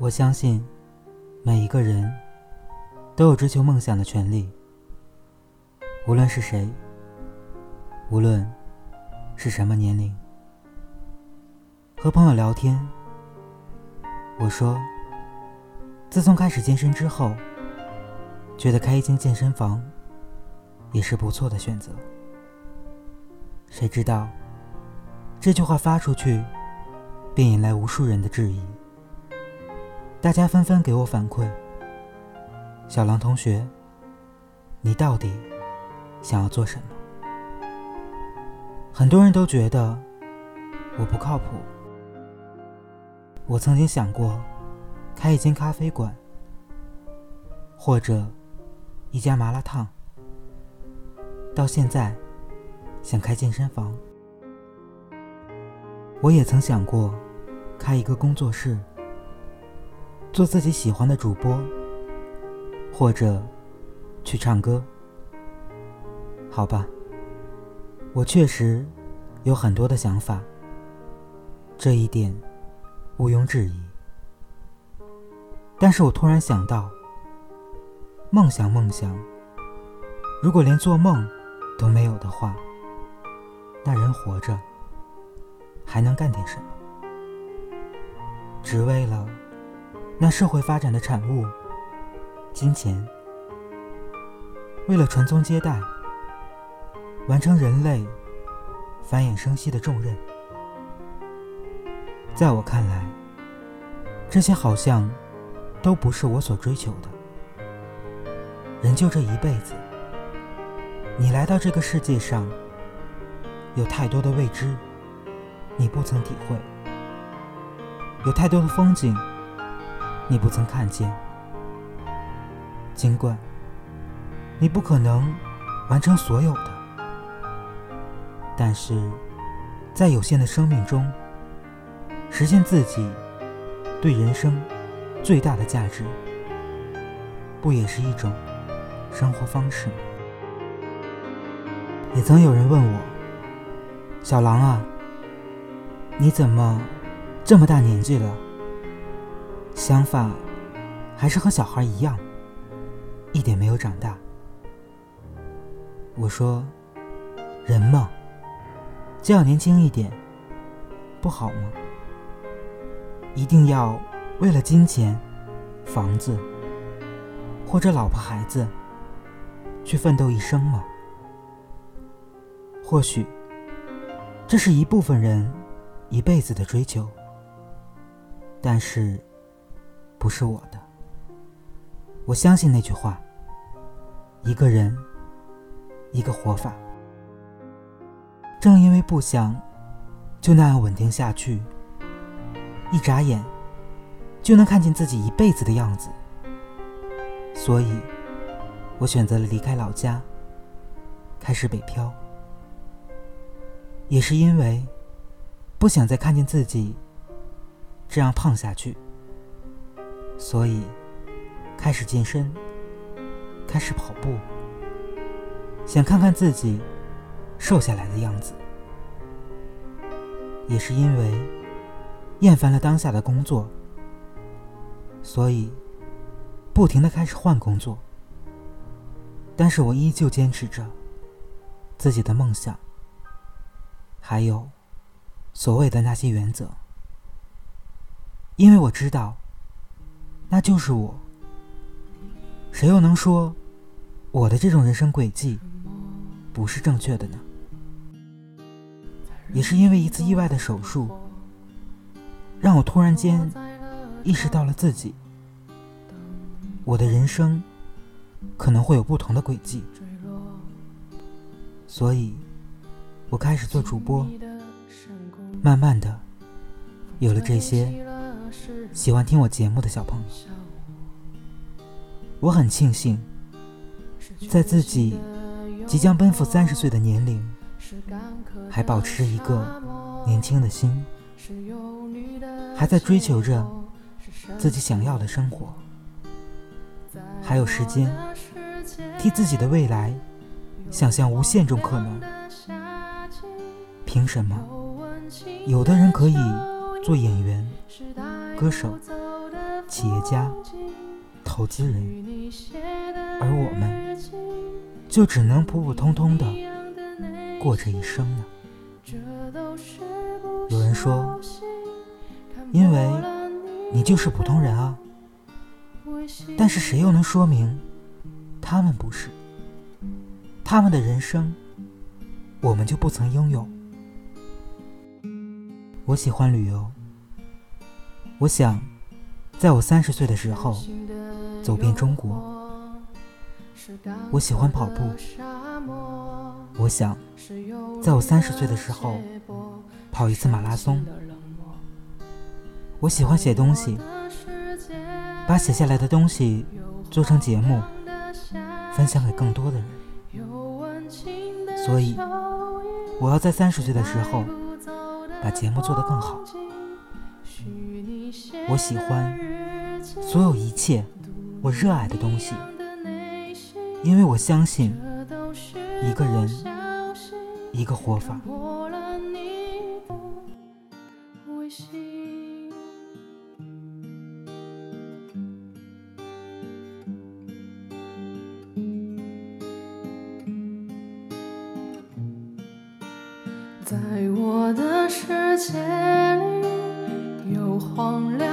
我相信，每一个人都有追求梦想的权利。无论是谁，无论是什么年龄。和朋友聊天，我说，自从开始健身之后，觉得开一间健身房也是不错的选择。谁知道，这句话发出去，便引来无数人的质疑。大家纷纷给我反馈：“小狼同学，你到底想要做什么？”很多人都觉得我不靠谱。我曾经想过开一间咖啡馆，或者一家麻辣烫。到现在，想开健身房。我也曾想过开一个工作室。做自己喜欢的主播，或者去唱歌，好吧。我确实有很多的想法，这一点毋庸置疑。但是我突然想到，梦想，梦想，如果连做梦都没有的话，那人活着还能干点什么？只为了。那社会发展的产物，金钱，为了传宗接代，完成人类繁衍生息的重任，在我看来，这些好像都不是我所追求的。人就这一辈子，你来到这个世界上，有太多的未知，你不曾体会，有太多的风景。你不曾看见，尽管你不可能完成所有的，但是在有限的生命中，实现自己对人生最大的价值，不也是一种生活方式？也曾有人问我：“小狼啊，你怎么这么大年纪了？”想法还是和小孩一样，一点没有长大。我说：“人嘛，就要年轻一点，不好吗？一定要为了金钱、房子或者老婆孩子去奋斗一生吗？或许这是一部分人一辈子的追求，但是。”不是我的。我相信那句话：一个人，一个活法。正因为不想就那样稳定下去，一眨眼就能看见自己一辈子的样子，所以，我选择了离开老家，开始北漂。也是因为不想再看见自己这样胖下去。所以，开始健身，开始跑步，想看看自己瘦下来的样子。也是因为厌烦了当下的工作，所以不停的开始换工作。但是我依旧坚持着自己的梦想，还有所谓的那些原则，因为我知道。那就是我。谁又能说我的这种人生轨迹不是正确的呢？也是因为一次意外的手术，让我突然间意识到了自己，我的人生可能会有不同的轨迹。所以，我开始做主播，慢慢的有了这些。喜欢听我节目的小朋友，我很庆幸，在自己即将奔赴三十岁的年龄，还保持着一个年轻的心，还在追求着自己想要的生活，还有时间替自己的未来想象无限种可能。凭什么有的人可以做演员？歌手、企业家、投资人，而我们就只能普普通通的过这一生呢？有人说，因为你就是普通人啊。但是谁又能说明他们不是？他们的人生，我们就不曾拥有？我喜欢旅游，我想在我三十岁的时候走遍中国。我喜欢跑步，我想在我三十岁的时候跑一次马拉松。我喜欢写东西。把写下来的东西做成节目，分享给更多的人。所以，我要在三十岁的时候把节目做得更好。我喜欢所有一切我热爱的东西，因为我相信一个人一个活法。在我的世界里，有荒凉